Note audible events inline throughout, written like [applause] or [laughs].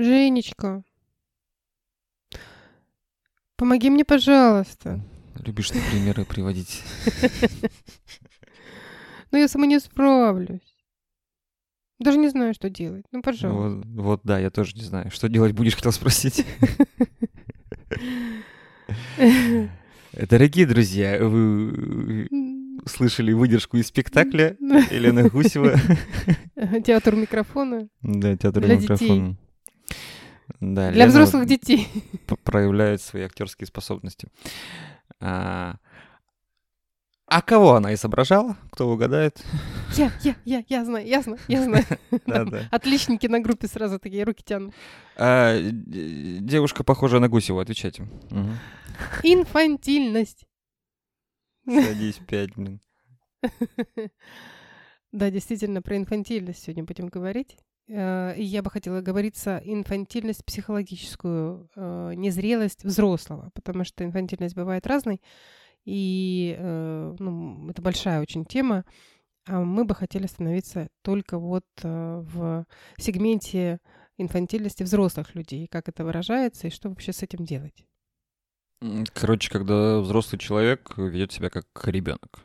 Женечка, помоги мне, пожалуйста. Любишь ты примеры приводить. Но я сама не справлюсь. Даже не знаю, что делать. Ну, пожалуйста. Вот, вот, да, я тоже не знаю. Что делать будешь, хотел спросить. [laughs] Дорогие друзья, вы слышали выдержку из спектакля [laughs] Елена Гусева. Театр микрофона. Да, театр микрофона. Да, Для Лена взрослых детей. [laughs] проявляет свои актерские способности. А, а кого она изображала? Кто угадает? Я, я, я, я знаю, я знаю, я знаю. [laughs] Да, да. Отличники на группе сразу такие руки тянут. А, девушка, похожая на Гусеву, отвечайте. Инфантильность. Садись, пять, блин. [laughs] Да, действительно, про инфантильность сегодня будем говорить. Э, И я бы хотела говориться инфантильность психологическую, э, незрелость взрослого, потому что инфантильность бывает разной, и э, ну, это большая очень тема. А мы бы хотели остановиться только вот в сегменте инфантильности взрослых людей, как это выражается и что вообще с этим делать. Короче, когда взрослый человек ведет себя как ребенок.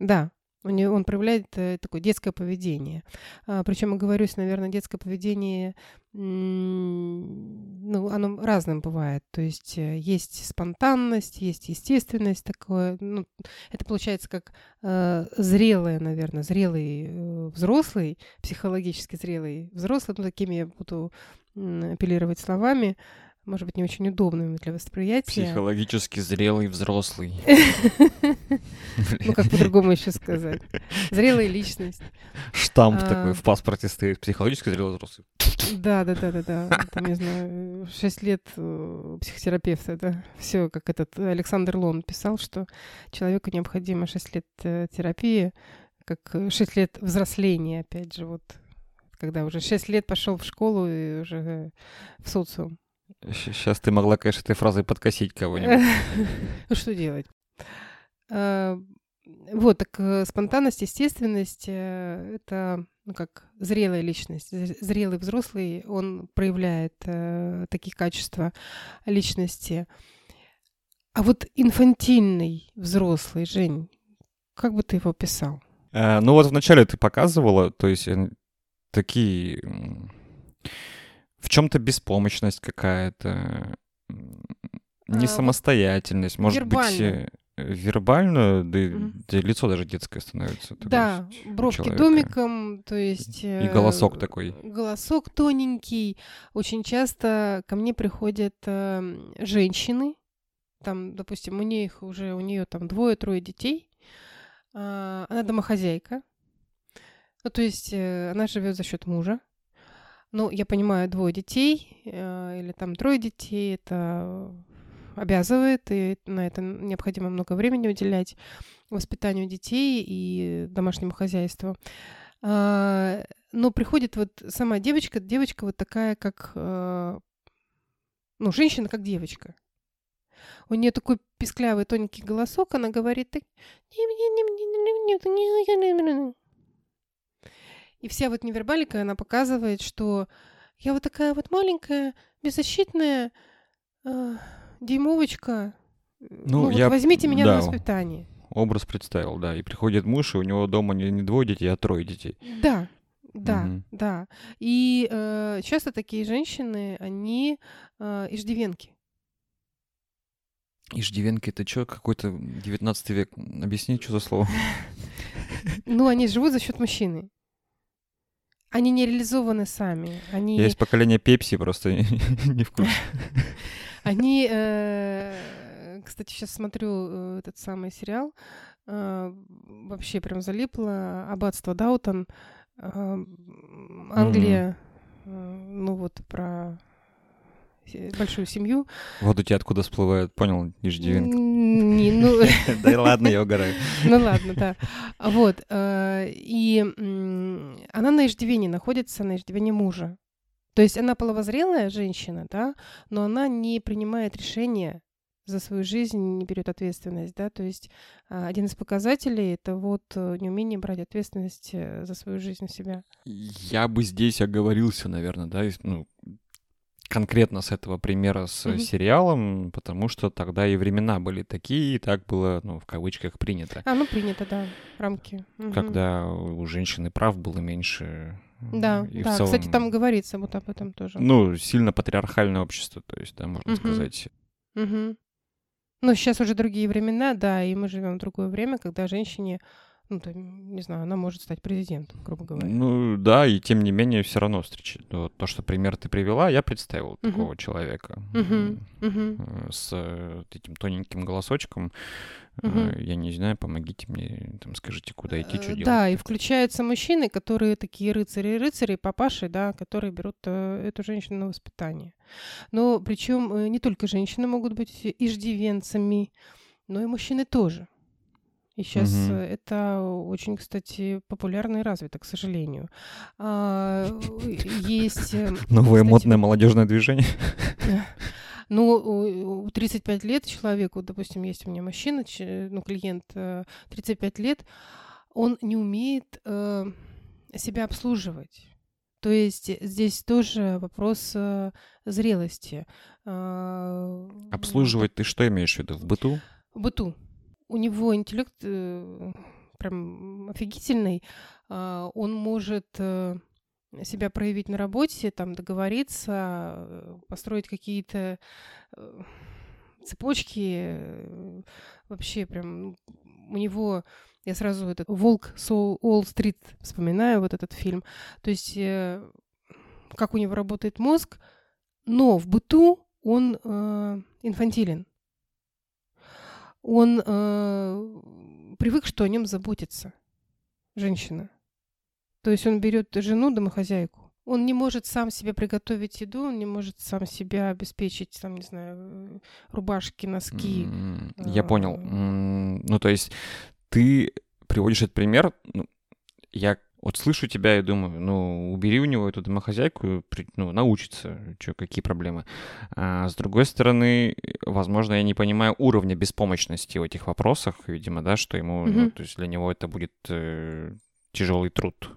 Да, у него, он проявляет э, такое детское поведение. причем, оговорюсь, наверное, детское поведение, ну, оно разным бывает. То есть э, есть спонтанность, есть естественность такое. Ну, это получается как э, зрелое, наверное, зрелый э, взрослый, психологически зрелый взрослый. Ну, такими я буду апеллировать словами, может быть, не очень удобными для восприятия. Психологически зрелый взрослый. [laughs] Ну, как по-другому еще сказать. Зрелая личность. Штамп А. такой в паспорте стоит. Психологически зрелый взрослый. Да, да, да, да, да. Там, не знаю, 6 лет э, психотерапевта, да. Все, как этот Александр Лон писал, что человеку необходимо 6 лет э, терапии, как 6 лет взросления, опять же, вот когда уже 6 лет пошел в школу и уже в социум. Сейчас ты могла, конечно, этой фразой подкосить кого-нибудь. [laughs] Что делать? А, Вот, так э, спонтанность, естественность э, — это ну, как зрелая личность. Зрелый взрослый, он проявляет э, такие качества личности. А вот инфантильный взрослый, Жень, как бы ты его описал? Э, Ну вот вначале ты показывала, то есть э, такие... В чем-то беспомощность какая-то, А, не самостоятельность, может быть, вербально. э, вербально, да, да и лицо даже детское становится. Да, есть, бровки человека. домиком, то есть... И голосок э, такой. Голосок тоненький. Очень часто ко мне приходят э, женщины, там, допустим, у них уже, у нее там двое-трое детей, а, она домохозяйка, ну, то есть э, она живет за счет мужа. Ну, я понимаю, двое детей э, или там трое детей, это обязывает, и на это необходимо много времени уделять воспитанию детей и домашнему хозяйству. А, но приходит вот сама девочка, девочка вот такая, как, э, ну, женщина как девочка. У нее такой писклявый тоненький голосок, она говорит так. И вся вот невербалика, она показывает, что я вот такая вот маленькая, беззащитная э, дюймовочка. Ну, вот я- возьмите меня на да. воспитание. Образ представил, да. И приходит муж, и у него дома не, не двое детей, а трое детей. Да, да, Мгм. да. И э, часто такие женщины, они э, иждивенки. Иждивенки это что, какой-то 19 век? Объясни, что за слово? [laughs] Ну, они живут за счет мужчины. Они не реализованы сами. Они, Есть поколение Пепси, просто [laughs] не в курсе. [laughs] они э, кстати, сейчас смотрю э, этот самый сериал. э, вообще прям залипло. Аббатство Даутон. Англия. ну вот про большую семью. Вот у тебя откуда всплывает, понял, иждивенка. М, не, ну, [laughs] Да и ладно, я угораю. Ну ладно, да. Вот. э, И она на иждивении находится, на иждивении мужа. То есть она половозрелая женщина, да, но она не принимает решения за свою жизнь, не берет ответственность, да, то есть а, один из показателей это вот э, неумение брать ответственность э, за свою жизнь на себя. Я бы здесь оговорился, наверное, да, ну, конкретно с этого примера с Мгм. сериалом, потому что тогда и времена были такие, и так было, ну, в кавычках, принято. А, ну принято, да, рамки. Мгм. Когда у женщины прав было меньше. Да, и да. целом, Кстати, там говорится вот об этом тоже. Ну, сильно патриархальное общество, то есть, да, можно Мгм. сказать. Мгм. Ну, сейчас уже другие времена, да, и мы живем в другое время, когда женщине, ну, там, не знаю, она может стать президентом, грубо говоря. Ну, да, и тем не менее все равно встречать. Вот то, что пример ты привела, я представил Мгм. такого человека. Э, с э, этим тоненьким голосочком. Мгм. Я не знаю, помогите мне, там, скажите, куда идти, что делать. Да, и включаются мужчины, которые такие рыцари-рыцари, папаши, да, которые берут эту женщину на воспитание. Но причем не только женщины могут быть иждивенцами, но и мужчины тоже. И сейчас Мгм. это очень, кстати, популярно и развито, к сожалению. А, Есть... э, [laughs] Новое модное молодежное движение. [laughs] Ну, у у 35 лет человеку, допустим, есть у меня мужчина, ну, клиент, э, 35 лет, он не умеет э, себя обслуживать. То есть здесь тоже вопрос э, зрелости. А, Обслуживать ты что имеешь в виду? В быту? В быту. У него интеллект э, прям офигительный. А, Он может э, себя проявить на работе, там договориться, э, построить какие-то цепочки. Вообще прям у него я сразу этот Волк с Уолл-стрит вспоминаю вот этот фильм. То есть как у него работает мозг, но в быту он э, инфантилен. Он э, привык, что о нем заботится женщина. То есть он берет жену, домохозяйку. Он не может сам себе приготовить еду, он не может сам себя обеспечить, там, не знаю, э, рубашки, носки. М, Я понял. М, Ну, то есть ты приводишь этот пример, ну, я вот слышу тебя и думаю, ну, убери у него эту домохозяйку, ну, научится, что, какие проблемы. А с другой стороны, возможно, я не понимаю уровня беспомощности в этих вопросах, видимо, да, что ему, ну, Мгм. то есть для него это будет тяжелый труд.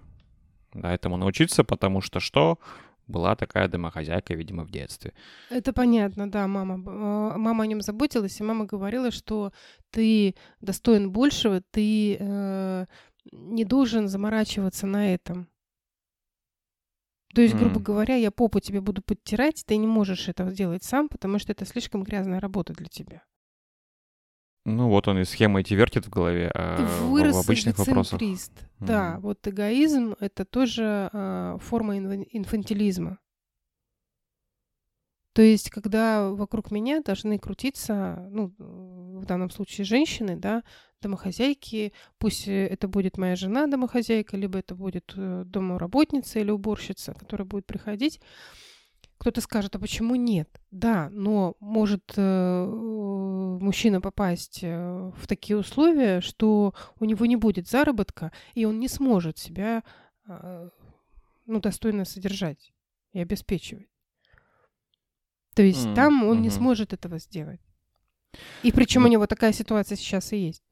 Да, этому научиться, потому что что? Была такая домохозяйка, видимо, в детстве. Это понятно, да, мама. э, Мама о нем заботилась, и мама говорила, что ты достоин большего, ты э, не должен заморачиваться на этом. То есть, грубо говоря, я попу тебе буду подтирать, ты не можешь этого сделать сам, потому что это слишком грязная работа для тебя. Ну, вот он и схемы эти вертит в голове, а вырос в обычных вопросах. Да, вот эгоизм — это тоже а, форма инва- инфантилизма. То есть, когда вокруг меня должны крутиться, ну, в данном случае женщины, да, домохозяйки, пусть э, это будет моя жена домохозяйка, либо это будет э, домоработница или уборщица, которая будет приходить, кто-то скажет, а почему нет? Да, но может э, мужчина попасть в такие условия, что у него не будет заработка, и он не сможет себя э, ну, достойно содержать и обеспечивать. То есть М, там он не сможет этого сделать. И причем у него такая ситуация сейчас и есть.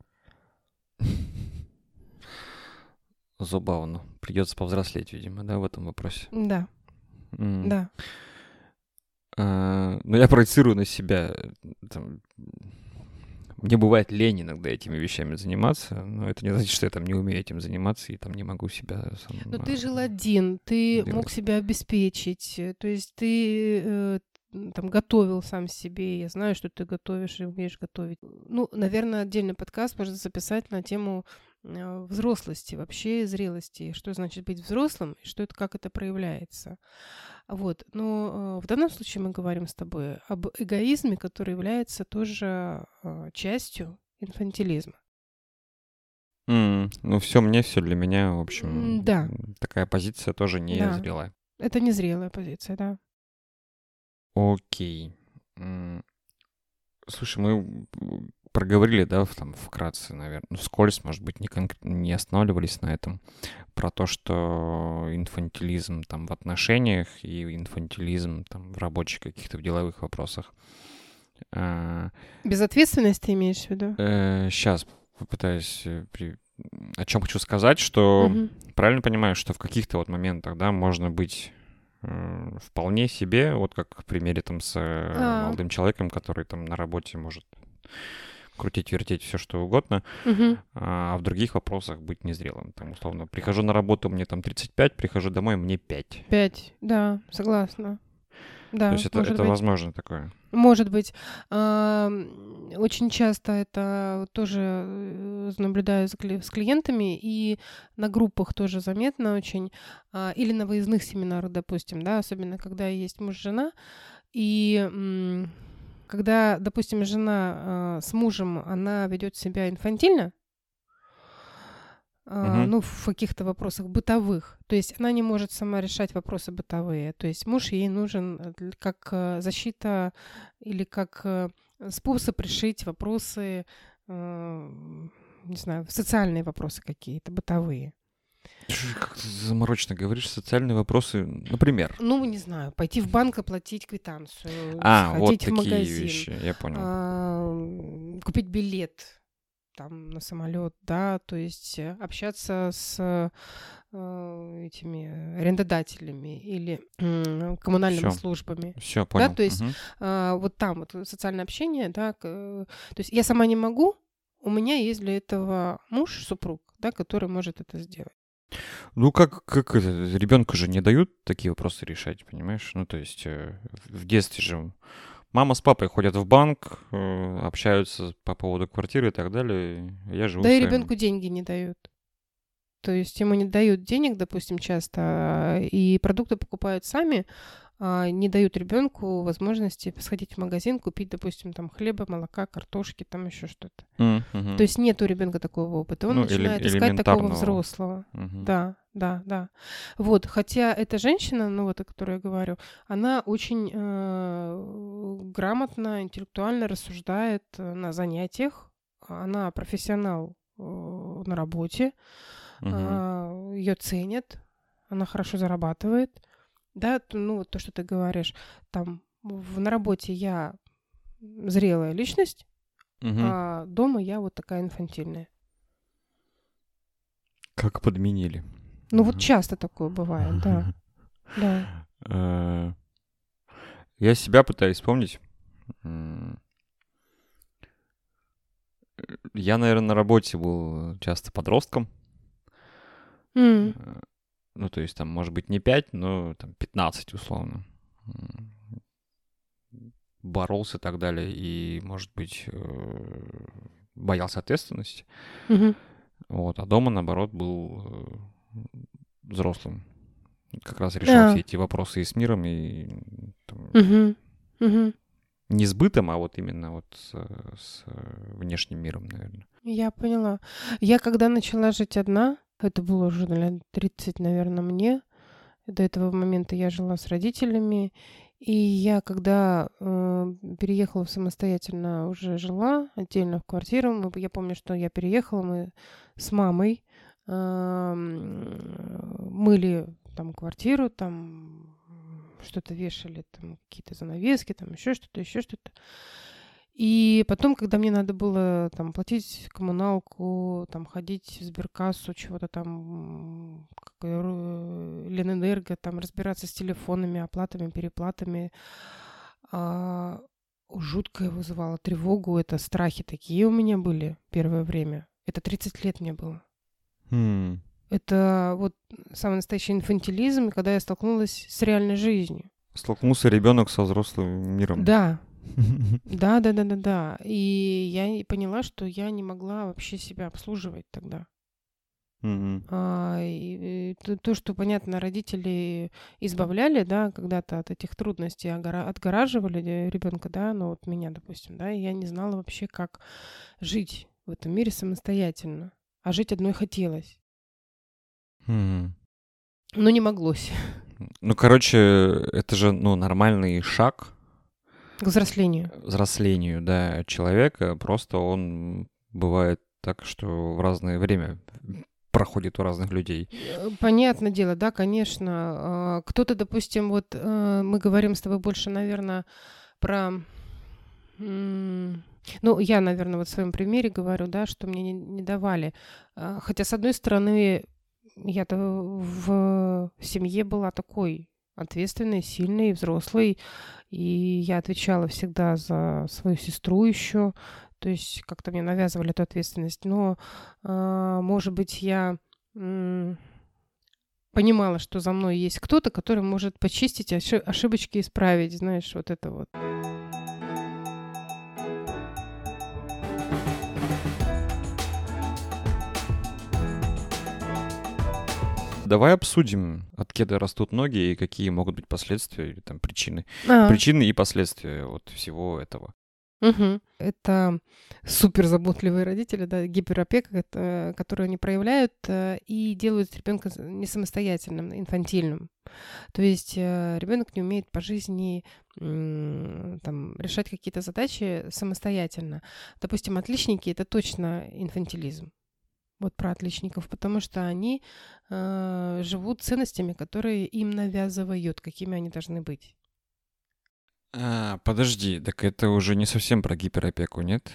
Забавно. Придется повзрослеть, видимо, да, в этом вопросе. Да, М. да. А, Ну, я проецирую на себя. там, Мне бывает лень иногда этими вещами заниматься, но это не значит, что я там не умею этим заниматься и там не могу себя сам, Но ты а, жил один, ты мог делать. себя обеспечить, э, то есть ты э, там готовил сам себе. Я знаю, что ты готовишь и умеешь готовить. Ну, наверное, отдельный подкаст можно записать на тему взрослости, вообще зрелости, что значит быть взрослым и что это, как это проявляется. Вот. Но э, в данном случае мы говорим с тобой об эгоизме, который является тоже э, частью инфантилизма. М, Ну, все мне, все для меня, в общем. Да. Такая позиция тоже не Да. зрелая. Это незрелая позиция, да. Окей. Слушай, мы проговорили, да, в- там вкратце, наверное, ну, вскользь, может быть, не, конкр- не останавливались на этом, про то, что инфантилизм там в отношениях и инфантилизм там в рабочих каких-то в деловых вопросах. Безответственность ты имеешь в виду? Сейчас попытаюсь э, при- о чем хочу сказать, что Мгм. правильно понимаю, что в каких-то вот моментах, да, можно быть э, вполне себе, вот как в примере там с э, А. молодым человеком, который там на работе может крутить, вертеть все что угодно, Мгм. а в других вопросах быть незрелым. Там, условно, прихожу на работу, мне там 35, прихожу домой, мне 5. Пять, да, согласна. Да, То есть это, это быть. возможно такое. Может быть. Очень часто это тоже э, наблюдаю с клиентами, и на группах тоже заметно очень, а, или на выездных семинарах, допустим, да, особенно когда есть муж-жена, и когда, допустим, жена а, с мужем, она ведет себя инфантильно, а, Мгм. ну, в каких-то вопросах бытовых. То есть она не может сама решать вопросы бытовые. То есть муж ей нужен э, как э, защита или как э, способ решить вопросы, э, не знаю, социальные вопросы какие-то, бытовые. Как ты заморочно говоришь, социальные вопросы, например. Ну, не знаю, пойти в банк, оплатить квитанцию, А, вот сходить в такие магазин, вещи, я понял. а, купить билет там на самолет, да, то есть э, общаться с э, этими арендодателями или м, коммунальными Всё. службами. Все, понял. то есть Мгм. А, вот там вот социальное общение, да, э, то есть я сама не могу, у меня есть для этого муж, супруг, да, который может это сделать. Ну, как, как ребенку же не дают такие вопросы решать, понимаешь? Ну, то есть э, в детстве же мама с папой ходят в банк, э, общаются по поводу квартиры и так далее. Я живу Да и своим- ребенку деньги не дают. То есть ему не дают денег, допустим, часто, а, и продукты покупают сами, не дают ребенку возможности сходить в магазин, купить, допустим, там хлеба, молока, картошки, там еще что-то. Мгм, То есть нет у ребенка такого опыта. Он Ну, начинает искать такого взрослого. мгм. Да, да, да. Вот, хотя эта женщина, ну вот о которой я говорю, она очень э, грамотно, интеллектуально рассуждает э, на занятиях. Она профессионал э, на работе, Мгм. ее ценят, она хорошо зарабатывает. Да, ну вот то, что ты говоришь, там в, на работе я зрелая личность, Мгм. а дома я вот такая инфантильная. Как подменили. Ну вот часто такое бывает, да, [laughs] да. Э, Я себя пытаюсь вспомнить. Э, Я, наверное, на работе был часто подростком. Ну, то есть там, может быть, не 5, но там 15 условно. Боролся и так далее. И, может быть, э, боялся ответственности. Вот. А дома, наоборот, был э, взрослым. Как раз решал Да. все эти вопросы и с миром, и там, не с бытом, а вот именно вот с, э, с, внешним миром, наверное. Я поняла. Я когда начала жить одна, это было уже лет 30, наверное, мне. До этого момента я жила с родителями. И я, когда э, переехала самостоятельно, уже жила отдельно в квартиру. Мы, я помню, что я переехала, мы с мамой э, мыли там квартиру, там что-то вешали, там какие-то занавески, там еще что-то, еще что-то. И потом, когда мне надо было там платить коммуналку, там ходить в сберкассу, чего-то там, э, Ленэнерго, там разбираться с телефонами, оплатами, переплатами, а, жуткое вызывало тревогу, это страхи такие у меня были первое время. Это 30 лет мне было. Хм. Это вот самый настоящий инфантилизм, когда я столкнулась с реальной жизнью. Столкнулся ребенок со взрослым миром. Да, [laughs] Да, да, да, да, да. И я поняла, что я не могла вообще себя обслуживать тогда. Мгм. А, и, и то, то, что, понятно, родители избавляли, да, когда-то от этих трудностей, огора- отгораживали ребенка, да, ну вот меня, допустим, да, и я не знала вообще, как жить в этом мире самостоятельно. А жить одной хотелось. Мгм. Но не моглось. Ну, короче, это же, ну, нормальный шаг К взрослению. взрослению, да, человека. Просто он бывает так, что в разное время проходит у разных людей. Э, Понятное дело, да, конечно. А, Кто-то, допустим, вот э, мы говорим с тобой больше, наверное, про... Ну, я, наверное, вот в своем примере говорю, да, что мне не, не давали. А, Хотя, с одной стороны, я-то в семье была такой ответственный, сильный, взрослый. И я отвечала всегда за свою сестру еще. То есть как-то мне навязывали эту ответственность. Но, э, может быть, я понимала, что за мной есть кто-то, который может почистить, ошибочки исправить, знаешь, вот это вот. Давай обсудим, от кеда растут ноги и какие могут быть последствия или там причины. А. Причины и последствия вот всего этого. Угу. Это супер заботливые родители, да, гиперопека, которую они проявляют э, и делают ребенка не самостоятельным, инфантильным. То есть э, ребенок не умеет по жизни там, решать какие-то задачи самостоятельно. Допустим, отличники это точно инфантилизм вот про отличников, потому что они э, живут ценностями, которые им навязывают, какими они должны быть. А, подожди, так это уже не совсем про гиперопеку, нет?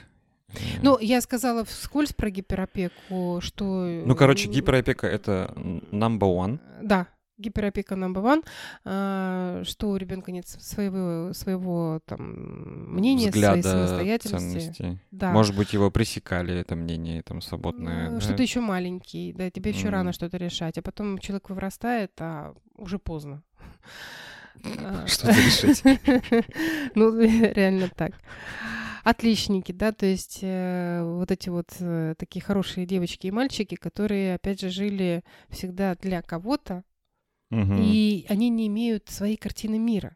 Ну, я сказала вскользь про гиперопеку, что... Ну, короче, гиперопека — это number one. Да, гиперопека number one, а, что у ребенка нет своего, своего там, мнения, Взгляда, своей самостоятельности. Ценностей. Да. Может быть, его пресекали, это мнение там свободное. Ну, что да? ты еще маленький, да, тебе еще mm. рано что-то решать, а потом человек вырастает, а уже поздно. [laughs] А. Что-то решить. [laughs] Ну, [laughs] реально так. Отличники, да, то есть э, вот эти вот э, такие хорошие девочки и мальчики, которые, опять же, жили всегда для кого-то, Угу. И они не имеют своей картины мира.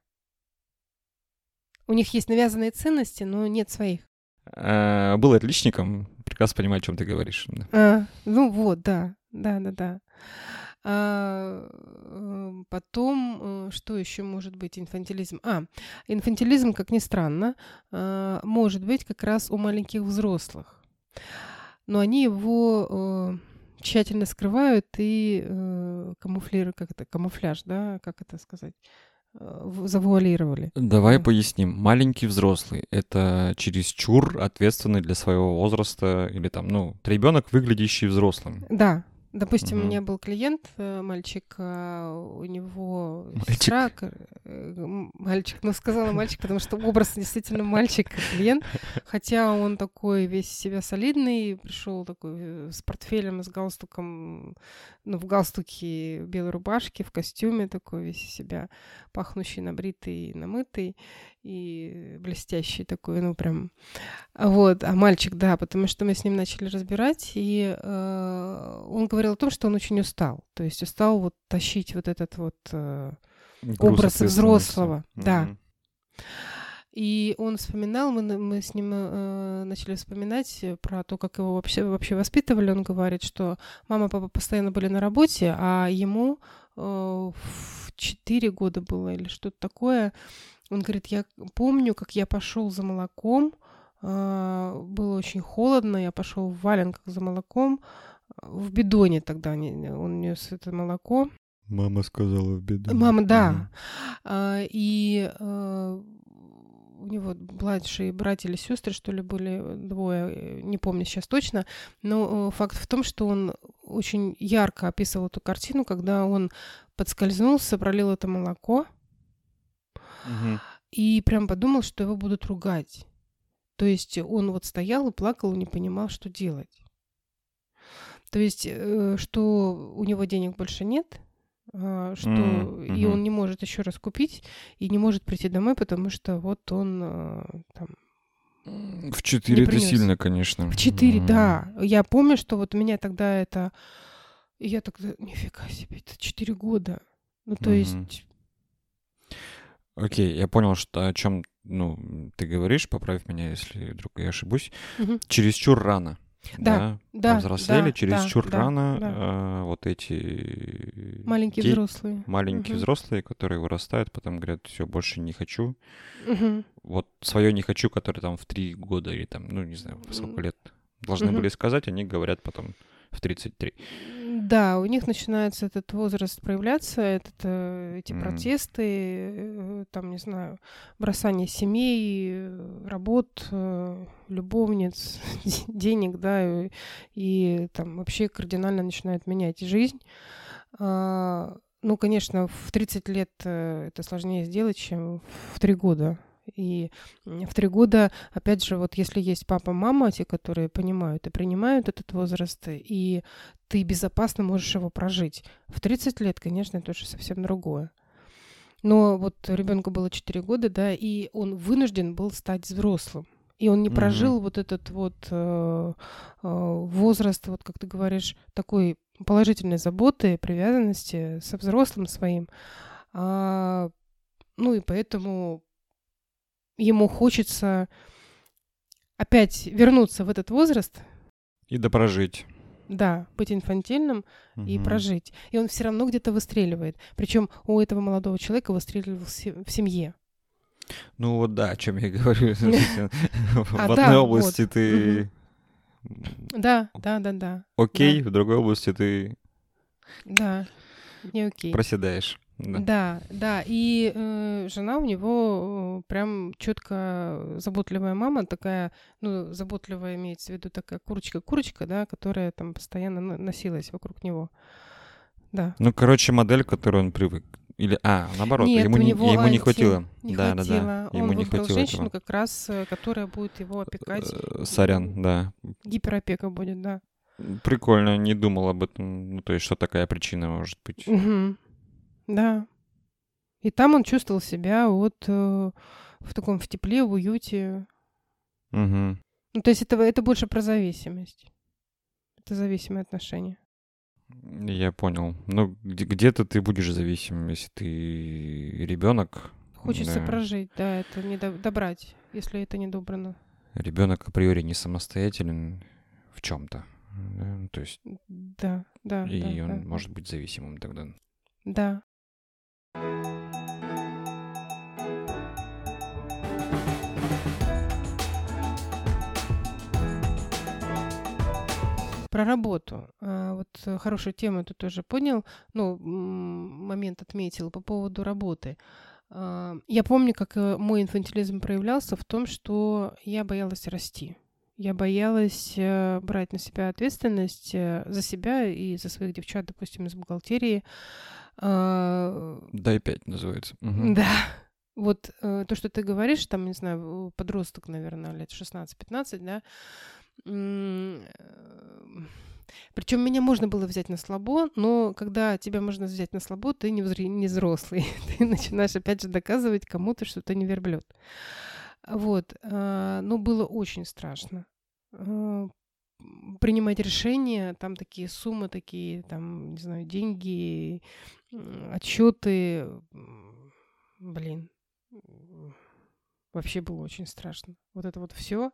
У них есть навязанные ценности, но нет своих. А, был отличником, прекрасно понимаю, о чем ты говоришь. А, ну вот, да, да, да, да. А, э, потом, э, что еще может быть инфантилизм? А, инфантилизм, как ни странно, а, может быть как раз у маленьких взрослых. Но они его э, тщательно скрывают и э, камуфлируют, как это, камуфляж, да, как это сказать, э, завуалировали. Давай да. поясним. Маленький взрослый — это чересчур ответственный для своего возраста или там, ну, ребенок, выглядящий взрослым. Да, Допустим, угу. у меня был клиент, э, мальчик, а, у него мальчик. сестра, э, мальчик, ну сказала мальчик, потому что образ действительно мальчик, клиент, хотя он такой весь себя солидный, пришел такой э, с портфелем, с галстуком, ну в галстуке, белой рубашке, в костюме такой весь себя пахнущий, набритый, намытый, и блестящий такой, ну прям. Вот, а мальчик, да, потому что мы с ним начали разбирать, и э, он говорил о том, что он очень устал, то есть устал вот тащить вот этот вот э, образ взрослого, mm-hmm. да. И он вспоминал, мы, мы с ним э, начали вспоминать про то, как его вообще, вообще воспитывали. Он говорит, что мама и папа постоянно были на работе, а ему э, в 4 года было или что-то такое, он говорит, я помню, как я пошел за молоком, а, было очень холодно, я пошел в валенках за молоком, в бидоне тогда он нес это молоко. Мама сказала в бидоне. Мама, да. Mm. И а, у него младшие братья или сестры, что ли, были двое, не помню сейчас точно, но э, факт в том, что он очень ярко описывал эту картину, когда он подскользнулся, пролил это молоко, Угу. И прям подумал, что его будут ругать. То есть он вот стоял и плакал, и не понимал, что делать. То есть, э, что у него денег больше нет, а, что mm-hmm. и он не может еще раз купить, и не может прийти домой, потому что вот он а, там в четыре это сильно, конечно. В четыре, mm. да. Я помню, что вот у меня тогда это... Я тогда... Нифига себе, это четыре года. Ну, то mm-hmm. есть Окей, я понял, что о чем ну, ты говоришь, поправь меня, если вдруг я ошибусь. Угу. Чересчур рано. Да, да, повзрослели, да, чересчур да, рано да. Э, вот эти маленькие де- взрослые, маленькие угу. взрослые, которые вырастают, потом говорят, все больше не хочу. Угу. Вот свое не хочу, которое там в три года или там, ну не знаю, сколько лет должны угу. были сказать, они говорят потом в 33. Да, у них начинается этот возраст проявляться, этот, э, эти mm. протесты, э, там, не знаю, бросание семей, работ, э, любовниц, [laughs] денег, да, и, и там вообще кардинально начинают менять жизнь. А, ну, конечно, в 30 лет это сложнее сделать, чем в 3 года. И в три года, опять же, вот если есть папа, мама, те, которые понимают и принимают этот возраст, и ты безопасно можешь его прожить. В 30 лет, конечно, это уже совсем другое. Но вот ребенку было 4 года, да, и он вынужден был стать взрослым. И он не mm-hmm. прожил вот этот вот э, э, возраст, вот как ты говоришь, такой положительной заботы, привязанности со взрослым своим. А, ну и поэтому ему хочется опять вернуться в этот возраст. И допрожить. Да, быть инфантильным угу. и прожить. И он все равно где-то выстреливает. Причем у этого молодого человека выстреливал в семье. Ну вот да, о чем я говорю. [laughs] В а, одной области ты... Да, да, да, да. Окей, в другой области ты... Да, не окей. Проседаешь. Да, да, да. И э, жена у него э, прям четко заботливая мама, такая, ну, заботливая имеется в виду такая курочка-курочка, да, которая там постоянно носилась вокруг него. Да. Ну, короче, модель, к которой он привык. Или, а, наоборот, Нет, ему, не, ему не хватило. Не да, хватило. да, да. Ему он не хватило женщину, этого. как раз, э, которая будет его опекать. Э, сорян, да. Гиперопека будет, да. Прикольно, не думал об этом. Ну, то есть, что такая причина может быть. Угу. Да. И там он чувствовал себя вот э, в таком в тепле, в уюте. Угу. Ну, то есть это, это больше про зависимость. Это зависимые отношения. Я понял. Ну, где-то ты будешь зависим, если ты ребенок. Хочется да. прожить, да, это не до- добрать, если это не добрано. Ребенок априори не самостоятелен в чем-то. Да? Ну, то есть. Да, да. И да, он да. может быть зависимым тогда. Да. Про работу. А, вот э, хорошую тему ты тоже понял, ну, момент отметил по поводу работы. А, я помню, как э, мой инфантилизм проявлялся в том, что я боялась расти. Я боялась э, брать на себя ответственность за себя и за своих девчат, допустим, из бухгалтерии. А, Дай пять называется. Угу. Да. Вот то, что ты говоришь, там, не знаю, подросток, наверное, лет 16-15, да, Причем меня можно было взять на слабо, но когда тебя можно взять на слабо, ты не, взр... не взрослый. [laughs] Ты начинаешь опять же доказывать кому-то, что ты не верблюд. Вот. А, но было очень страшно а, принимать решения, там такие суммы, такие, там, не знаю, деньги, отчеты. Блин, вообще было очень страшно. Вот это вот все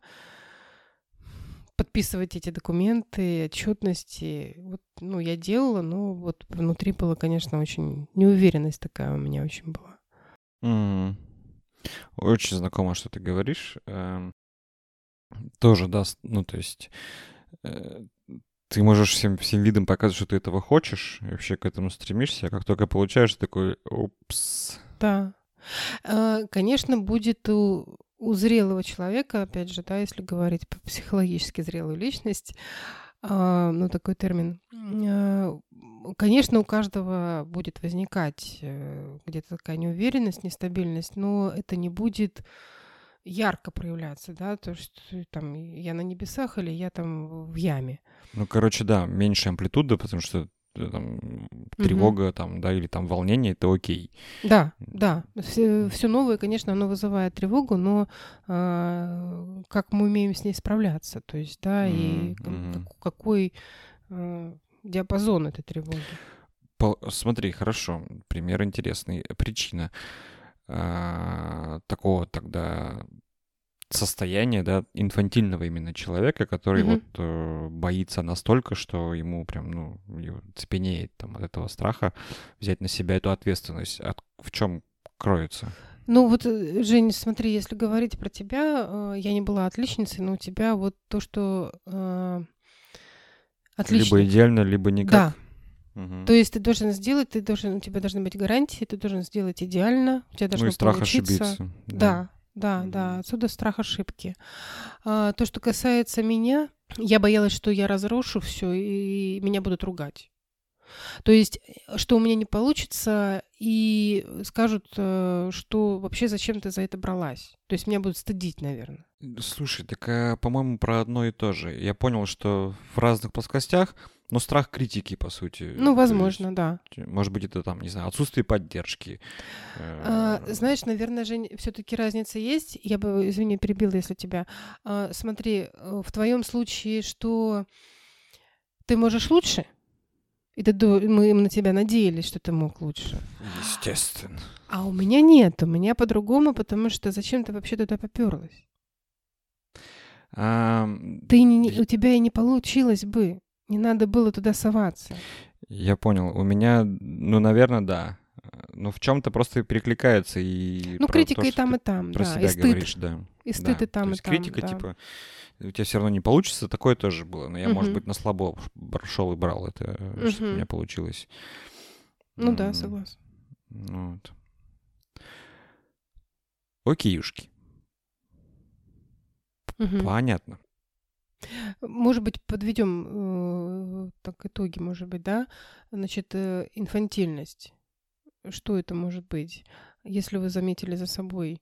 подписывать эти документы, отчетности. Вот, ну, я делала, но вот внутри была, конечно, очень неуверенность такая у меня очень была. Mm. Очень знакомо, что ты говоришь. Эм, тоже, да, ну, то есть э, ты можешь всем, всем видом показывать, что ты этого хочешь, и вообще к этому стремишься, а как только получаешь, такой, упс. Да. Э, конечно, будет у у зрелого человека, опять же, да, если говорить про психологически зрелую личность, э, ну, такой термин, э, конечно, у каждого будет возникать э, где-то такая неуверенность, нестабильность, но это не будет ярко проявляться, да, то есть там я на небесах или я там в яме. Ну, короче, да, меньше амплитуда, потому что Э, там, тревога, угу. там, да, или там волнение, это окей. Да, да. Все, все новое, конечно, оно вызывает тревогу, но э, как мы умеем с ней справляться, то есть, да, и mm какой э, диапазон этой тревоги. По, смотри, хорошо, пример интересный. Причина э, такого тогда состояние, да, инфантильного именно человека, который mm-hmm. вот э, боится настолько, что ему прям, ну, цепенеет там от этого страха взять на себя эту ответственность. От, в чем кроется? Ну вот, э, Жень, смотри, если говорить про тебя, э, я не была отличницей, но у тебя вот то, что э, отлично. Либо идеально, либо никак. Да. Угу. То есть ты должен сделать, ты должен, у тебя должны быть гарантии, ты должен сделать идеально, у тебя должно ну, и страх получиться. ошибиться. Да. да. Да, mm-hmm. да, отсюда страх ошибки. А, то, что касается меня, я боялась, что я разрушу все и меня будут ругать. То есть, э, что у меня не получится, и скажут, э, что вообще зачем ты за это бралась. То есть меня будут стыдить, наверное. Слушай, так, по-моему, про одно и то же. Я понял, что в разных плоскостях, но страх критики, по сути. Ну, возможно, да. Может быть, это там, не знаю, отсутствие поддержки. А, знаешь, наверное, Жень, все-таки разница есть. Я бы, извини, перебила, если тебя. А, смотри, в твоем случае, что ты можешь лучше, и ты, мы на тебя надеялись, что ты мог лучше. Естественно. А у меня нет, у меня по-другому, потому что зачем ты вообще туда поперлась? А... Ты не, у тебя и не получилось бы. Не надо было туда соваться. Я понял. У меня, ну, наверное, да. Ну, в чем-то просто перекликается и. Ну, критика то, и там, и там, про да. себя и стыд. говоришь, да. И стыд да. и там, то и есть там. Критика, да. типа, у тебя все равно не получится, такое тоже было. Но я, угу. может быть, на слабо шел и брал это, угу. что у меня получилось. Ну да, согласен. Вот. Окейушки. Угу. Понятно. Может быть, подведем э, так итоги, может быть, да? Значит, э, инфантильность. Что это может быть? Если вы заметили за собой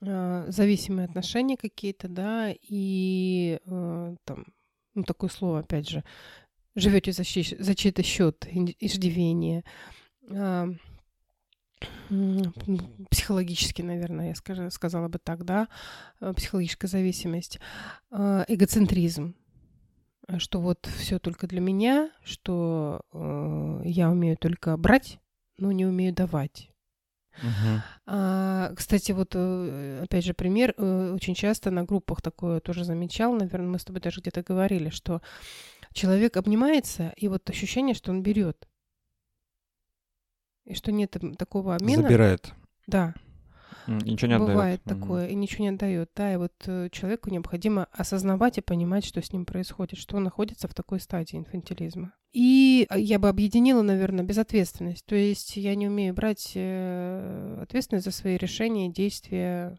э, зависимые отношения какие-то, да, и э, там, ну, такое слово, опять же, живете за, за чей-то счет, иждивение, э, психологически, наверное, я скажу, сказала бы так, да, э, психологическая зависимость, э, эгоцентризм, что вот все только для меня, что э, я умею только брать, но не умею давать. Uh-huh. А, кстати, вот опять же пример, очень часто на группах такое тоже замечал, наверное, мы с тобой даже где-то говорили, что человек обнимается, и вот ощущение, что он берет и что нет такого обмена. Забирает. Да. ничего не отдает. Бывает отдает. такое, mm-hmm. и ничего не отдает. Да, и вот э, человеку необходимо осознавать и понимать, что с ним происходит, что он находится в такой стадии инфантилизма. И а, я бы объединила, наверное, безответственность. То есть я не умею брать э, ответственность за свои решения, действия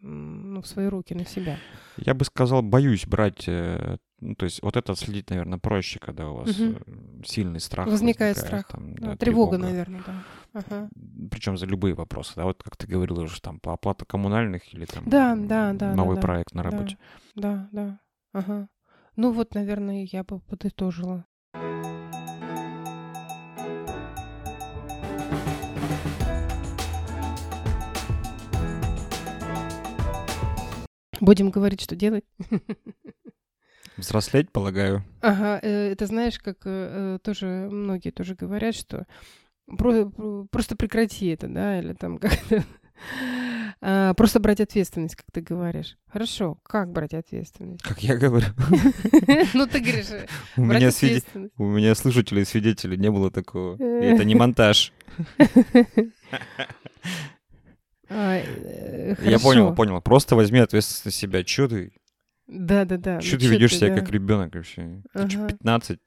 ну, в свои руки, на себя. Я бы сказал, боюсь брать э, ну, то есть вот это следить, наверное, проще, когда у вас угу. сильный страх возникает. возникает страх. Там, да, тревога, тревога, наверное, да. Ага. Причем за любые вопросы, да, вот как ты говорила уже там по оплате коммунальных или там да, да, да, новый да, проект на работе. Да, да, да. Ага. Ну вот, наверное, я бы подытожила. Будем говорить, что делать. [laughs] Взрослеть, полагаю. Ага, э, это знаешь, как э, тоже многие тоже говорят, что про, просто прекрати это, да, или там [laughs] как-то а, просто брать ответственность, как ты говоришь. Хорошо, как брать ответственность? Как я говорю. [laughs] Ну, ты говоришь, у меня, свиде... у меня слушателей и свидетелей не было такого. Это не монтаж. [laughs] А, э, я понял, понял. Просто возьми ответственность на себя. Чё ты да, да, да. Что ну, ты ведешь себя да. как ребенок вообще? Ага. Ты что, 15?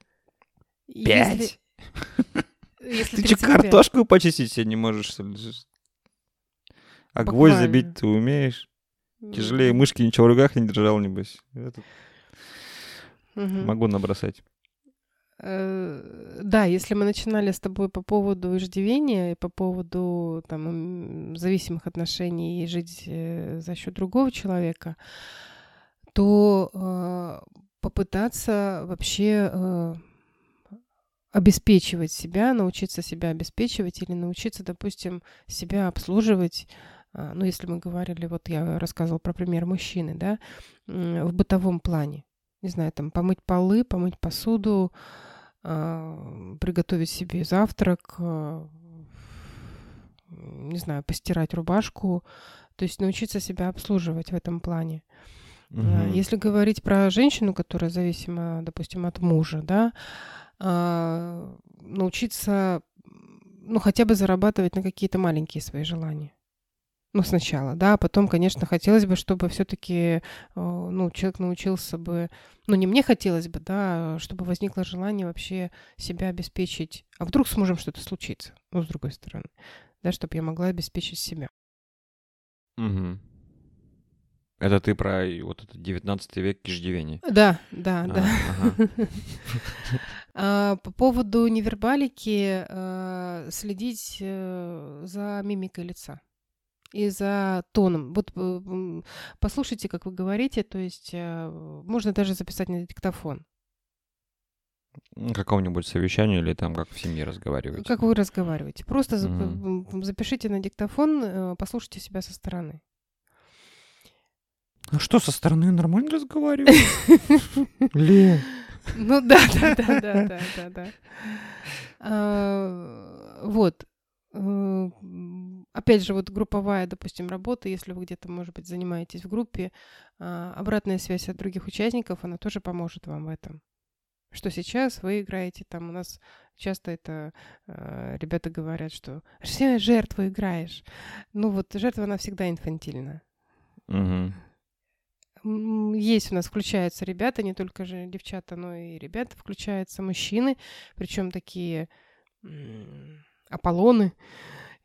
Пять? Ты что, картошку почистить себе не можешь, А гвоздь забить ты умеешь? Тяжелее мышки ничего в руках не держал, небось. Могу набросать. Э, да, если мы начинали с тобой по поводу иждивения и по поводу там, зависимых отношений и жить э, за счет другого человека, то э, попытаться вообще э, обеспечивать себя, научиться себя обеспечивать или научиться, допустим, себя обслуживать. Э, ну, если мы говорили, вот я рассказывала про пример мужчины, да, в бытовом плане. Не знаю, там помыть полы, помыть посуду, приготовить себе завтрак, не знаю, постирать рубашку, то есть научиться себя обслуживать в этом плане. Угу. Если говорить про женщину, которая зависима, допустим, от мужа, да, а, научиться, ну, хотя бы зарабатывать на какие-то маленькие свои желания. Ну, сначала, да, а потом, конечно, хотелось бы, чтобы все-таки, ну, человек научился бы, ну, не мне хотелось бы, да, чтобы возникло желание вообще себя обеспечить. А вдруг с мужем что-то случится, ну, с другой стороны, да, чтобы я могла обеспечить себя. Угу. Это ты про вот этот 19 век иждивение. Да, да, А, да. ага. [laughs] А, По поводу невербалики э, следить э, за мимикой лица и за тоном. Вот э, послушайте, как вы говорите, то есть можно даже записать на диктофон. На каком-нибудь совещании или там как в семье разговариваете. Как вы разговариваете. Просто м, запишите на диктофон, послушайте себя со стороны. А что, со стороны нормально разговариваешь? [laughs] Лен. Ну да, да, да, да, да, да, да. А, Вот. Э, Опять же, вот групповая, допустим, работа, если вы где-то, может быть, занимаетесь в группе, а, обратная связь от других участников, она тоже поможет вам в этом. Что сейчас вы играете, там у нас часто это э, ребята говорят, что все жертву играешь. Ну вот жертва, она всегда инфантильна. Мгм. Есть у нас, включаются ребята, не только же девчата, но и ребята, включаются мужчины, причем такие Аполлоны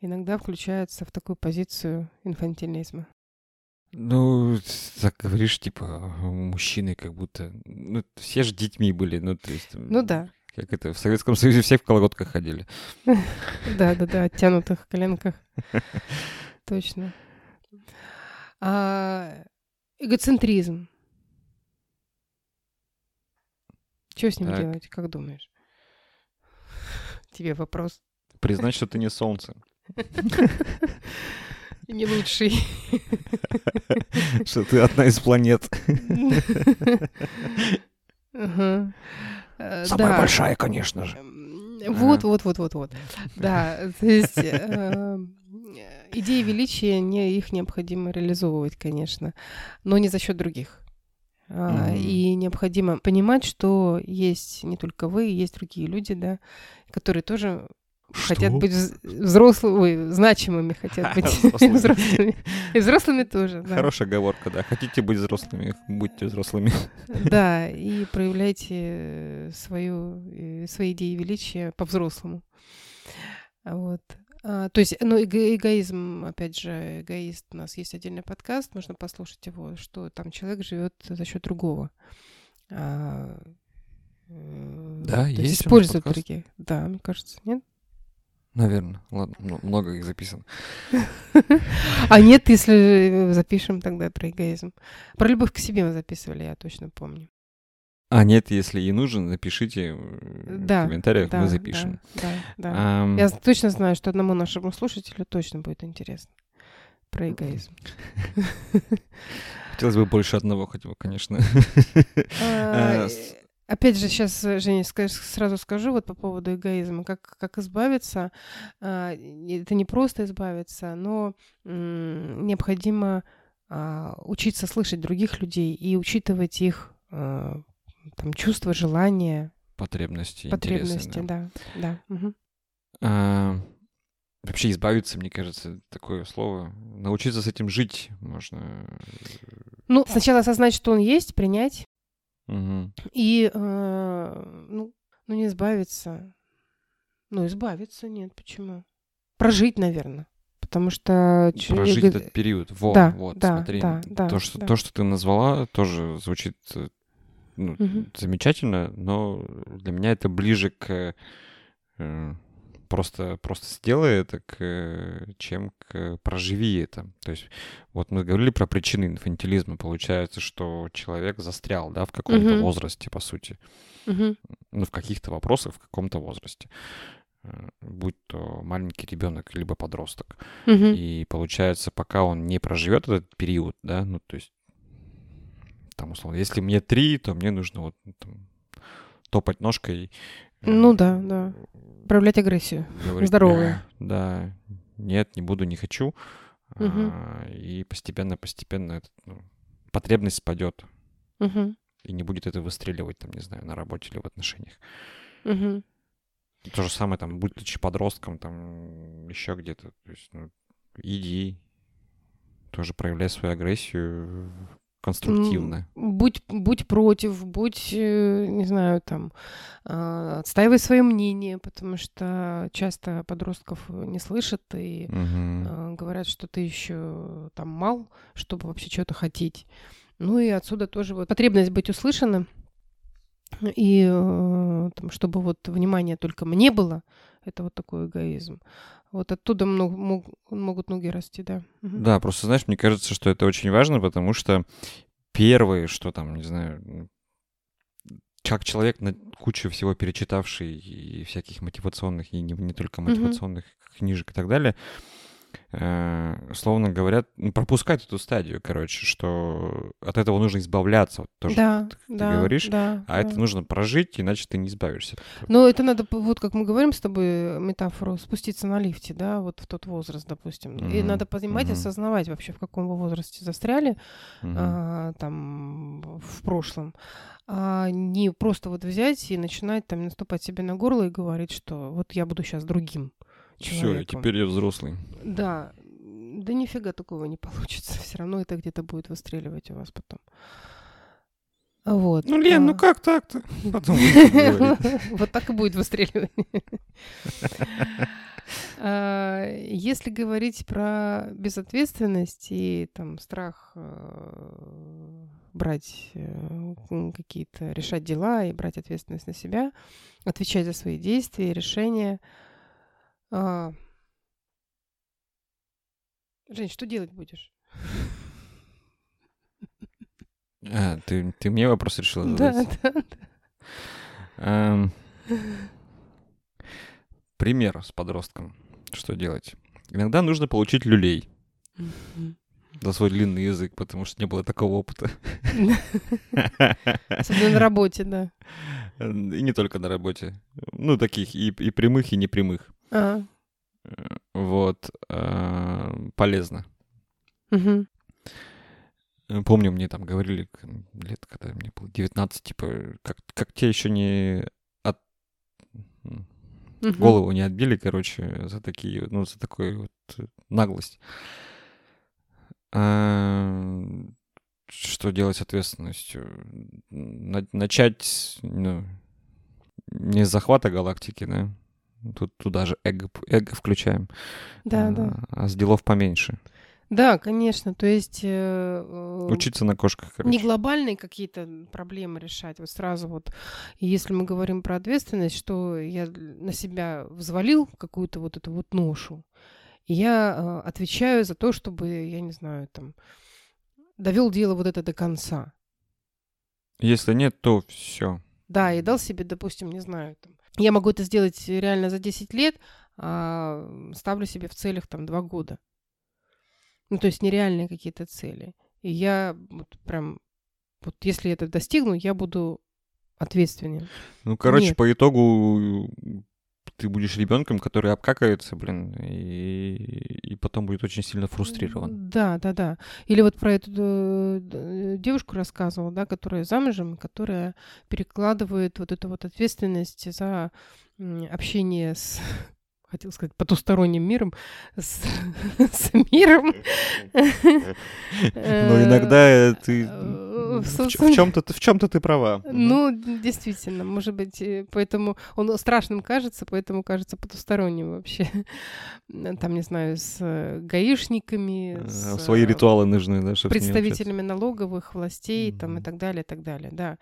иногда включаются в такую позицию инфантилизма. Ну, так говоришь, типа, мужчины как будто... Ну, все же детьми были, ну, то есть... Ну да, Как это, в Советском Союзе все в колготках ходили. [laughs] да, да, да, оттянутых коленках. [laughs] Точно. А, эгоцентризм. Что с ним Так. делать, как думаешь? [laughs] Тебе вопрос. Признать, что ты не солнце. [laughs] Не лучший. [laughs] Что ты одна из планет. Э, Самая большая, конечно же. Вот, вот, вот, вот, вот. Да, то есть э, идеи величия, не, их необходимо реализовывать, конечно, но не за счет других. Мгм. И необходимо понимать, что есть не только вы, есть другие люди, да, которые тоже хотят Что? быть вз- взрослыми, ой, значимыми хотят быть [laughs] Взрослыми. И взрослыми тоже, да. Хорошая оговорка, да. Хотите быть взрослыми, будьте взрослыми. [laughs] Да, и проявляйте свою, э, свои идеи величия по-взрослому. Вот. А, то есть, ну, эго- эгоизм, опять же, эгоист, у нас есть отдельный подкаст, можно послушать его, что там человек живет за счет другого. А, э, Да, есть использует подкаст. других. Да, мне кажется, нет? Наверное. Ладно, м- много их записано. [laughs] А нет, если запишем тогда про эгоизм. Про любовь к себе мы записывали, я точно помню. А нет, если и нужен, напишите э, Да, в комментариях, Да, мы запишем. Да, да, да. Ам, Я точно знаю, что одному нашему слушателю точно будет интересно про эгоизм. [laughs] Хотелось бы больше одного хотя бы, конечно. А, [laughs] Э, с- Опять же, сейчас, Женя, сразу скажу вот по поводу эгоизма. Как, как избавиться? А, Это не просто избавиться, но необходимо а, учиться слышать других людей и учитывать их а, там, чувства, желания, Потребности, интересы, потребности. да. Да, да. мгм. А, Вообще избавиться, мне кажется, такое слово. Научиться с этим жить можно. Ну, сначала осознать, что он есть, принять, Мгм. И, э, ну, ну, не избавиться. Ну, избавиться нет, почему? Прожить, наверное. Потому что... Прожить этот период. Во, Да, вот, да, смотри. да, да, то, что, да. то, что ты назвала, тоже звучит э, ну, Мгм. замечательно, но для меня это ближе к э, просто, просто сделай это, к, э, чем к проживи это. То есть вот мы говорили про причины инфантилизма. Получается, что человек застрял, да, в каком-то Мгм. возрасте, по сути. Мгм. Ну, в каких-то вопросах в каком-то возрасте. Э, Будь то маленький ребенок, либо подросток. Мгм. И получается, пока он не проживет этот период, да, ну, то есть, там, условно, если мне три, то мне нужно вот ну, там, топать ножкой. э, Ну да, да. Проявлять агрессию. говорить, здоровую. «Э, Да, нет, не буду, не хочу. Мгм. А, И постепенно-постепенно этот, ну, потребность спадет. Мгм. И не будет это выстреливать, там, не знаю, на работе или в отношениях. Мгм. То же самое, там, будучи подростком, там, еще где-то. То есть, ну, иди, тоже проявляй свою агрессию, конструктивно. Будь, будь против, будь, э, не знаю, там, э, отстаивай свое мнение, потому что часто подростков не слышат и Мгм. говорят, что ты еще там мал, чтобы вообще что-то хотеть. Ну и отсюда тоже вот потребность быть услышанным. И там, чтобы вот внимание только мне было, это вот такой эгоизм. Вот оттуда много, мог, могут ноги расти, да. Мгм. Да, просто, знаешь, мне кажется, что это очень важно, потому что первое, что там, не знаю, как человек на кучу всего перечитавший и всяких мотивационных, и не, не только мотивационных книжек и так далее, э, словно говорят, ну, пропускать эту стадию, короче, что от этого нужно избавляться, вот тоже, да, ты да, говоришь, да, а да. это нужно прожить, иначе ты не избавишься. Но это надо, вот как мы говорим с тобой, метафору, спуститься на лифте, да, вот в тот возраст, допустим. И Мгм, надо понимать, мгм. осознавать вообще, в каком вы возрасте застряли, Мгм. а, там, в прошлом. А не просто вот взять и начинать там наступать себе на горло и говорить, что вот я буду сейчас другим Все, человеком. теперь я взрослый. Да, да нифига такого не [laughs] получится. Все равно это где-то будет выстреливать у вас потом. Вот. Ну, Лен, ну а, как так-то? [laughs] Потом. [laughs] Вот так и будет выстреливать. А, Если говорить про безответственность и там страх э, брать э, какие-то, решать дела и брать ответственность на себя, отвечать за свои действия и решения. А, Жень, что делать будешь? А, ты, ты мне вопрос решила Да, задать? да, Эм, Пример с подростком. Что делать? Иногда нужно получить люлей за свой длинный язык, потому что не было такого опыта. Особенно на работе, да. И не только на работе. Ну, таких и, и прямых, и непрямых. А, Вот. э, Полезно. Э, Помню, мне там говорили лет, когда мне было 19, типа, как, как тебе еще не от... Мгм. голову не отбили, короче, за такие, ну, за такую вот наглость. А, Что делать с ответственностью? На- начать, ну, не с захвата галактики, да? Тут туда же эго, эго включаем. Да, а, да. А с делов поменьше. Да, конечно. То есть э, э, Учиться на кошках, короче. не глобальные какие-то проблемы решать. Вот сразу вот, если мы говорим про ответственность, что я на себя взвалил какую-то вот эту вот ношу, и я э, отвечаю за то, чтобы, я не знаю, там, довел дело вот это до конца. Если нет, то все. Да, и дал себе, допустим, не знаю, там, я могу это сделать реально за 10 лет, а ставлю себе в целях там 2 года. Ну, то есть нереальные какие-то цели. И я вот прям, вот если это достигну, я буду ответственен. Ну, короче, Нет. по итогу ты будешь ребенком, который обкакается, блин, и, и потом будет очень сильно фрустрирован. Да, да, да. Или вот про эту э, девушку рассказывала, да, которая замужем, которая перекладывает вот эту вот ответственность за общение с хотел сказать, потусторонним миром, с, [laughs] с миром. Но иногда э, ты э, в чем-то в чем-то ты права. Ну, действительно, может быть, э, поэтому он страшным кажется, поэтому кажется потусторонним вообще. Там, не знаю, с э, гаишниками, Э, с Свои э, ритуалы нужны, да, представителями налоговых властей там и так далее, и так далее, да.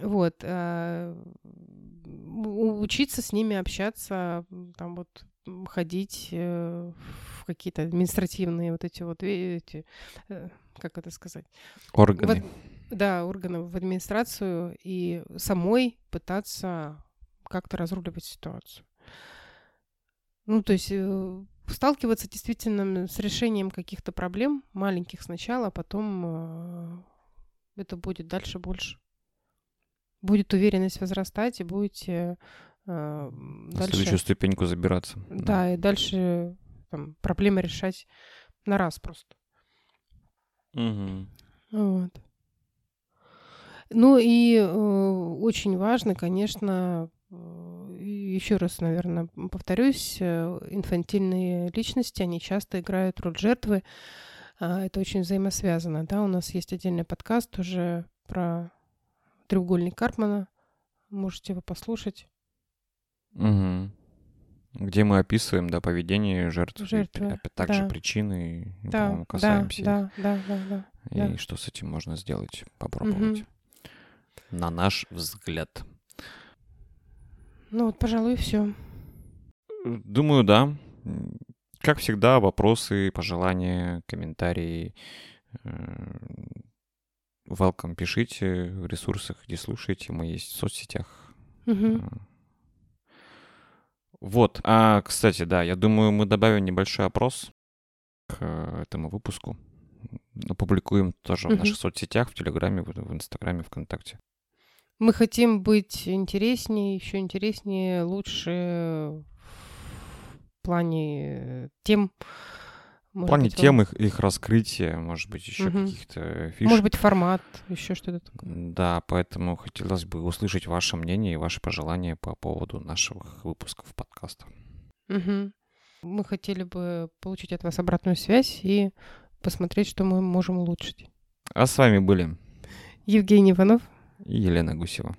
Вот. Учиться с ними общаться, там вот ходить э, в какие-то административные вот эти вот, э, эти, э, как это сказать? Органы. В да, органы в администрацию и самой пытаться как-то разруливать ситуацию. Ну, то есть сталкиваться действительно с решением каких-то проблем, маленьких сначала, а потом это будет дальше больше. Будет уверенность возрастать, и будете э, На дальше... следующую ступеньку забираться. Да, и дальше там, проблемы решать на раз просто. Мгм. Вот. Ну и э, очень важно, конечно, еще раз, наверное, повторюсь, э, инфантильные личности, они часто играют роль жертвы, А, это очень взаимосвязано, да, у нас есть отдельный подкаст уже про треугольник Карпмана, можете его послушать. Угу. Где мы описываем, да, поведение жертв, Жертвы, и, опять также да. причины, и, Да, по-моему, да, касаемся их. да, да, да, да. и да. что с этим можно сделать, попробовать. На наш взгляд. Ну вот, пожалуй, все. Думаю, да. Как всегда, вопросы, пожелания, комментарии. Welcome, пишите в ресурсах, где слушаете. Мы есть в соцсетях. Угу. Вот. А, кстати, да, я думаю, мы добавим небольшой опрос к э, этому выпуску. Опубликуем тоже в Мгм. наших соцсетях, в Телеграме, в в Инстаграме, ВКонтакте. Мы хотим быть интереснее, еще интереснее, лучше в плане э, тем. В плане тем их, их раскрытия, может быть, еще Мгм. каких-то фишек. Может быть, формат, еще что-то такое. Да, поэтому хотелось бы услышать ваше мнение и ваши пожелания по поводу наших выпусков подкаста. Мгм. Мы хотели бы получить от вас обратную связь и посмотреть, что мы можем улучшить. А с вами были Евгений Иванов. и Елена Гусева.